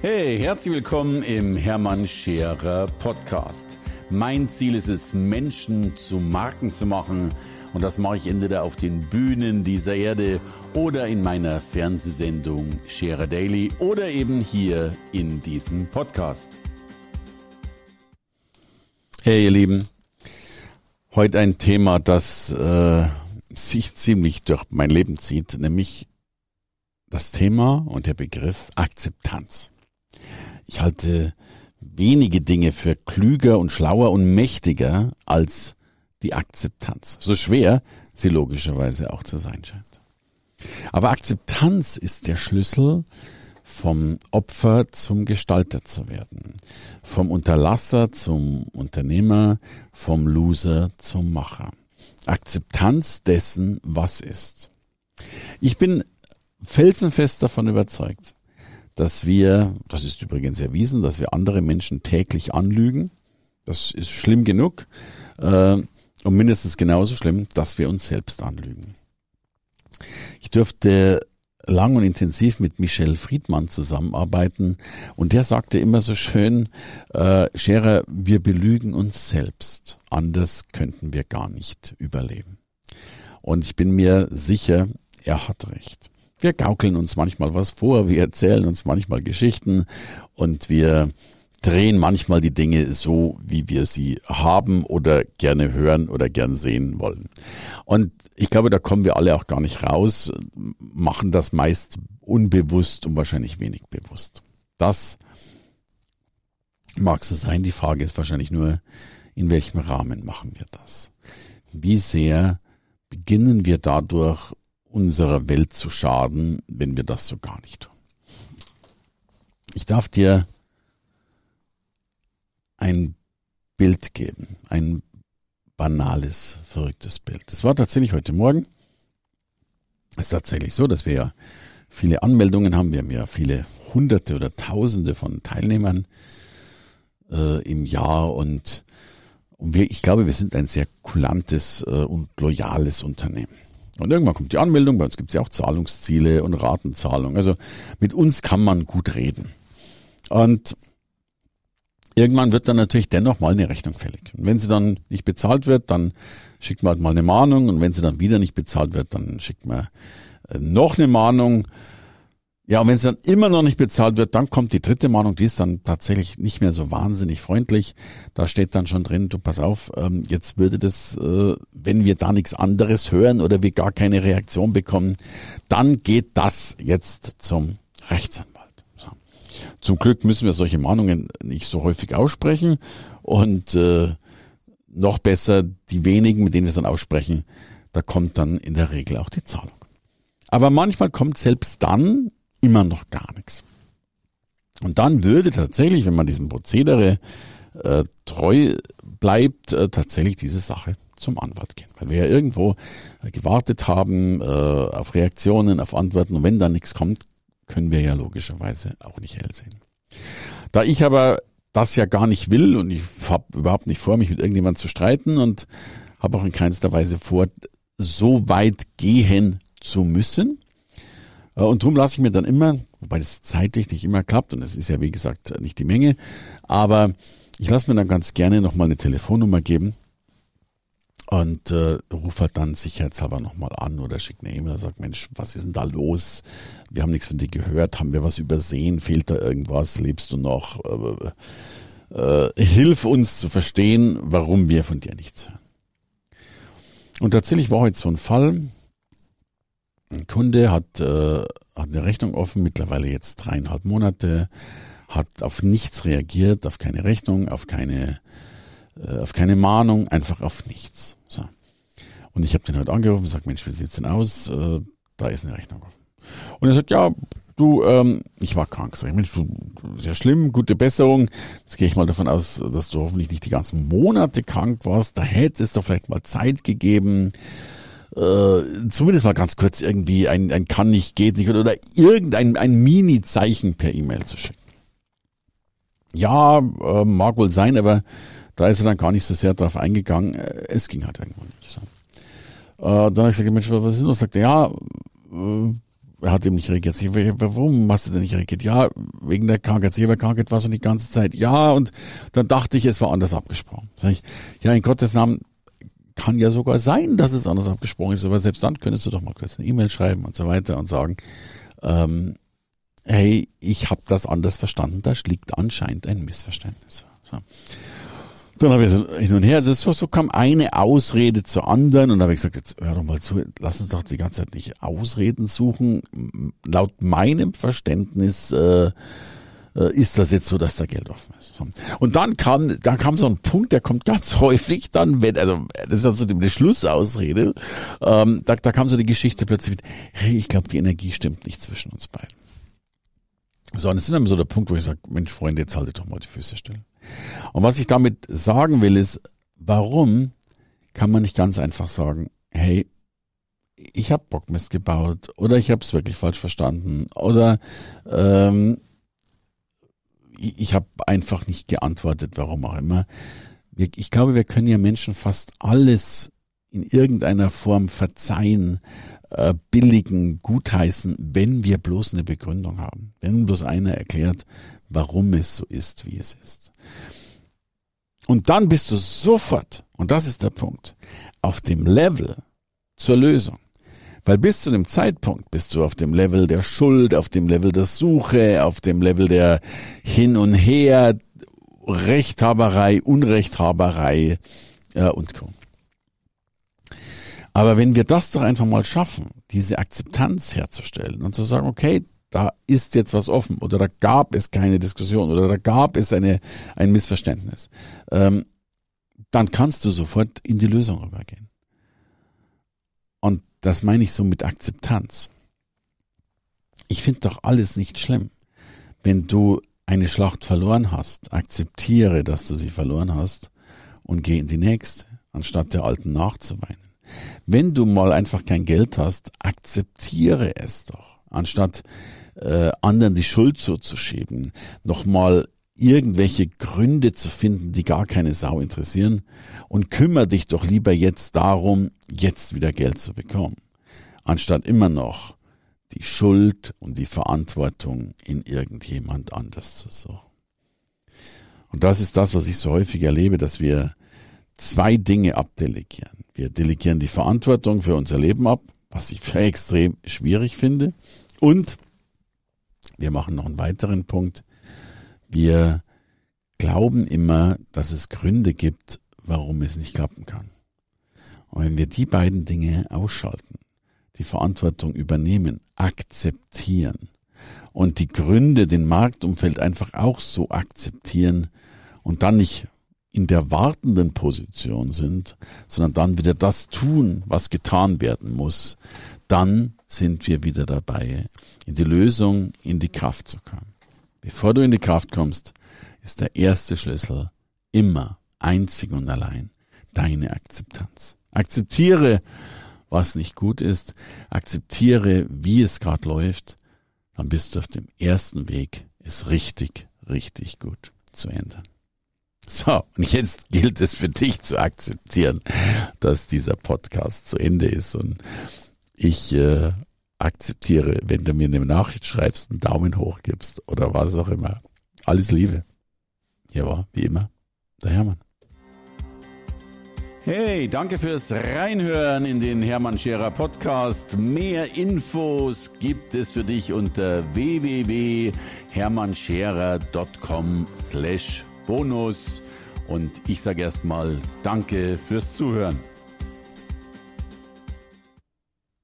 Hey, herzlich willkommen im Hermann Scherer Podcast. Mein Ziel ist es, Menschen zu Marken zu machen. Und das mache ich entweder auf den Bühnen dieser Erde oder in meiner Fernsehsendung Scherer Daily oder eben hier in diesem Podcast. Hey, ihr Lieben. Heute ein Thema, das äh, sich ziemlich durch mein Leben zieht, nämlich das Thema und der Begriff Akzeptanz. Ich halte wenige Dinge für klüger und schlauer und mächtiger als die Akzeptanz. So schwer sie logischerweise auch zu sein scheint. Aber Akzeptanz ist der Schlüssel, vom Opfer zum Gestalter zu werden, vom Unterlasser zum Unternehmer, vom Loser zum Macher. Akzeptanz dessen, was ist. Ich bin felsenfest davon überzeugt, dass wir, das ist übrigens erwiesen, dass wir andere Menschen täglich anlügen. Das ist schlimm genug äh, und mindestens genauso schlimm, dass wir uns selbst anlügen. Ich dürfte lang und intensiv mit Michel Friedmann zusammenarbeiten und der sagte immer so schön, äh, Scherer, wir belügen uns selbst, anders könnten wir gar nicht überleben. Und ich bin mir sicher, er hat recht. Wir gaukeln uns manchmal was vor, wir erzählen uns manchmal Geschichten und wir drehen manchmal die Dinge so, wie wir sie haben oder gerne hören oder gern sehen wollen. Und ich glaube, da kommen wir alle auch gar nicht raus, machen das meist unbewusst und wahrscheinlich wenig bewusst. Das mag so sein. Die Frage ist wahrscheinlich nur, in welchem Rahmen machen wir das? Wie sehr beginnen wir dadurch unserer Welt zu schaden, wenn wir das so gar nicht tun. Ich darf dir ein Bild geben, ein banales, verrücktes Bild. Es war tatsächlich heute Morgen. Es ist tatsächlich so, dass wir ja viele Anmeldungen haben. Wir haben ja viele Hunderte oder Tausende von Teilnehmern äh, im Jahr und, und wir, ich glaube, wir sind ein sehr kulantes äh, und loyales Unternehmen. Und irgendwann kommt die Anmeldung, bei uns gibt es ja auch Zahlungsziele und Ratenzahlung. Also mit uns kann man gut reden. Und irgendwann wird dann natürlich dennoch mal eine Rechnung fällig. Und wenn sie dann nicht bezahlt wird, dann schickt man halt mal eine Mahnung. Und wenn sie dann wieder nicht bezahlt wird, dann schickt man äh, noch eine Mahnung. Ja, und wenn es dann immer noch nicht bezahlt wird, dann kommt die dritte Mahnung, die ist dann tatsächlich nicht mehr so wahnsinnig freundlich. Da steht dann schon drin, du pass auf, ähm, jetzt würde das, äh, wenn wir da nichts anderes hören oder wir gar keine Reaktion bekommen, dann geht das jetzt zum Rechtsanwalt. So. Zum Glück müssen wir solche Mahnungen nicht so häufig aussprechen und äh, noch besser die wenigen, mit denen wir es dann aussprechen, da kommt dann in der Regel auch die Zahlung. Aber manchmal kommt selbst dann immer noch gar nichts. Und dann würde tatsächlich, wenn man diesem Prozedere äh, treu bleibt, äh, tatsächlich diese Sache zum Anwalt gehen. Weil wir ja irgendwo äh, gewartet haben äh, auf Reaktionen, auf Antworten und wenn da nichts kommt, können wir ja logischerweise auch nicht hell sehen. Da ich aber das ja gar nicht will und ich habe überhaupt nicht vor, mich mit irgendjemandem zu streiten und habe auch in keinster Weise vor, so weit gehen zu müssen, und darum lasse ich mir dann immer, wobei das zeitlich nicht immer klappt, und es ist ja wie gesagt nicht die Menge, aber ich lasse mir dann ganz gerne nochmal eine Telefonnummer geben und äh, rufe halt dann sicherheitshalber nochmal an oder schicke eine E-Mail und sage, Mensch, was ist denn da los? Wir haben nichts von dir gehört, haben wir was übersehen, fehlt da irgendwas, lebst du noch? Äh, äh, hilf uns zu verstehen, warum wir von dir nichts hören. Und tatsächlich war heute so ein Fall, ein Kunde hat, äh, hat eine Rechnung offen, mittlerweile jetzt dreieinhalb Monate, hat auf nichts reagiert, auf keine Rechnung, auf keine, äh, auf keine Mahnung, einfach auf nichts. So. Und ich habe den heute angerufen und gesagt, Mensch, wie sieht's denn aus? Äh, da ist eine Rechnung offen. Und er sagt, ja, du, ähm, ich war krank. Sag ich, Mensch, du, sehr schlimm, gute Besserung. Jetzt gehe ich mal davon aus, dass du hoffentlich nicht die ganzen Monate krank warst. Da hätte es doch vielleicht mal Zeit gegeben äh, zumindest mal ganz kurz irgendwie ein, ein kann nicht, geht nicht oder, oder irgendein ein Mini-Zeichen per E-Mail zu schicken. Ja, äh, mag wohl sein, aber da ist er dann gar nicht so sehr drauf eingegangen. Äh, es ging halt irgendwo nicht so. Äh, dann habe ich gesagt, Mensch, was ist denn los? Sagt er, ja, äh, er hat ihm nicht reagiert. Ich, warum hast du denn nicht reagiert? Ja, wegen der Krankheit. Krankheit war schon die ganze Zeit. Ja, und dann dachte ich, es war anders abgesprochen. Sag ich, ja, in Gottes Namen kann ja sogar sein, dass es anders abgesprochen ist, aber selbst dann könntest du doch mal kurz eine E-Mail schreiben und so weiter und sagen, ähm, hey, ich habe das anders verstanden, da liegt anscheinend ein Missverständnis. So. Dann habe ich so hin und her, also so, so kam eine Ausrede zur anderen und habe ich gesagt, jetzt hör doch mal zu, lass uns doch die ganze Zeit nicht Ausreden suchen. Laut meinem Verständnis äh, ist das jetzt so, dass da Geld offen ist. Und dann kam, dann kam so ein Punkt, der kommt ganz häufig dann, wenn, also das ist also die Schlussausrede, ähm, da, da kam so die Geschichte plötzlich mit, hey, ich glaube, die Energie stimmt nicht zwischen uns beiden. So, und das ist dann so der Punkt, wo ich sage, Mensch, Freunde, jetzt haltet doch mal die Füße still. Und was ich damit sagen will, ist, warum kann man nicht ganz einfach sagen, hey, ich habe Bockmist gebaut oder ich habe es wirklich falsch verstanden oder ähm, ich habe einfach nicht geantwortet, warum auch immer. Ich glaube, wir können ja Menschen fast alles in irgendeiner Form verzeihen, äh, billigen, gutheißen, wenn wir bloß eine Begründung haben. Wenn bloß einer erklärt, warum es so ist, wie es ist. Und dann bist du sofort, und das ist der Punkt, auf dem Level zur Lösung. Weil bis zu dem Zeitpunkt bist du auf dem Level der Schuld, auf dem Level der Suche, auf dem Level der Hin und Her, Rechthaberei, Unrechthaberei äh, und Co. Aber wenn wir das doch einfach mal schaffen, diese Akzeptanz herzustellen und zu sagen, okay, da ist jetzt was offen oder da gab es keine Diskussion oder da gab es eine, ein Missverständnis, ähm, dann kannst du sofort in die Lösung übergehen. Und das meine ich so mit Akzeptanz. Ich finde doch alles nicht schlimm. Wenn du eine Schlacht verloren hast, akzeptiere, dass du sie verloren hast und geh in die nächste, anstatt der alten nachzuweinen. Wenn du mal einfach kein Geld hast, akzeptiere es doch, anstatt äh, anderen die Schuld zuzuschieben, nochmal irgendwelche Gründe zu finden, die gar keine Sau interessieren und kümmere dich doch lieber jetzt darum, jetzt wieder Geld zu bekommen, anstatt immer noch die Schuld und die Verantwortung in irgendjemand anders zu suchen. Und das ist das, was ich so häufig erlebe, dass wir zwei Dinge abdelegieren. Wir delegieren die Verantwortung für unser Leben ab, was ich für extrem schwierig finde. Und wir machen noch einen weiteren Punkt. Wir glauben immer, dass es Gründe gibt, warum es nicht klappen kann. Und wenn wir die beiden Dinge ausschalten, die Verantwortung übernehmen, akzeptieren und die Gründe, den Marktumfeld einfach auch so akzeptieren und dann nicht in der wartenden Position sind, sondern dann wieder das tun, was getan werden muss, dann sind wir wieder dabei, in die Lösung, in die Kraft zu kommen. Bevor du in die Kraft kommst, ist der erste Schlüssel immer einzig und allein deine Akzeptanz. Akzeptiere, was nicht gut ist, akzeptiere, wie es gerade läuft, dann bist du auf dem ersten Weg, es richtig, richtig gut zu ändern. So, und jetzt gilt es für dich zu akzeptieren, dass dieser Podcast zu Ende ist und ich äh, akzeptiere, wenn du mir eine Nachricht schreibst, einen Daumen hoch gibst oder was auch immer. Alles Liebe. Hier war, wie immer, der Hermann. Hey, danke fürs Reinhören in den Hermann Scherer Podcast. Mehr Infos gibt es für dich unter www.hermannscherer.com slash bonus. Und ich sage erstmal Danke fürs Zuhören.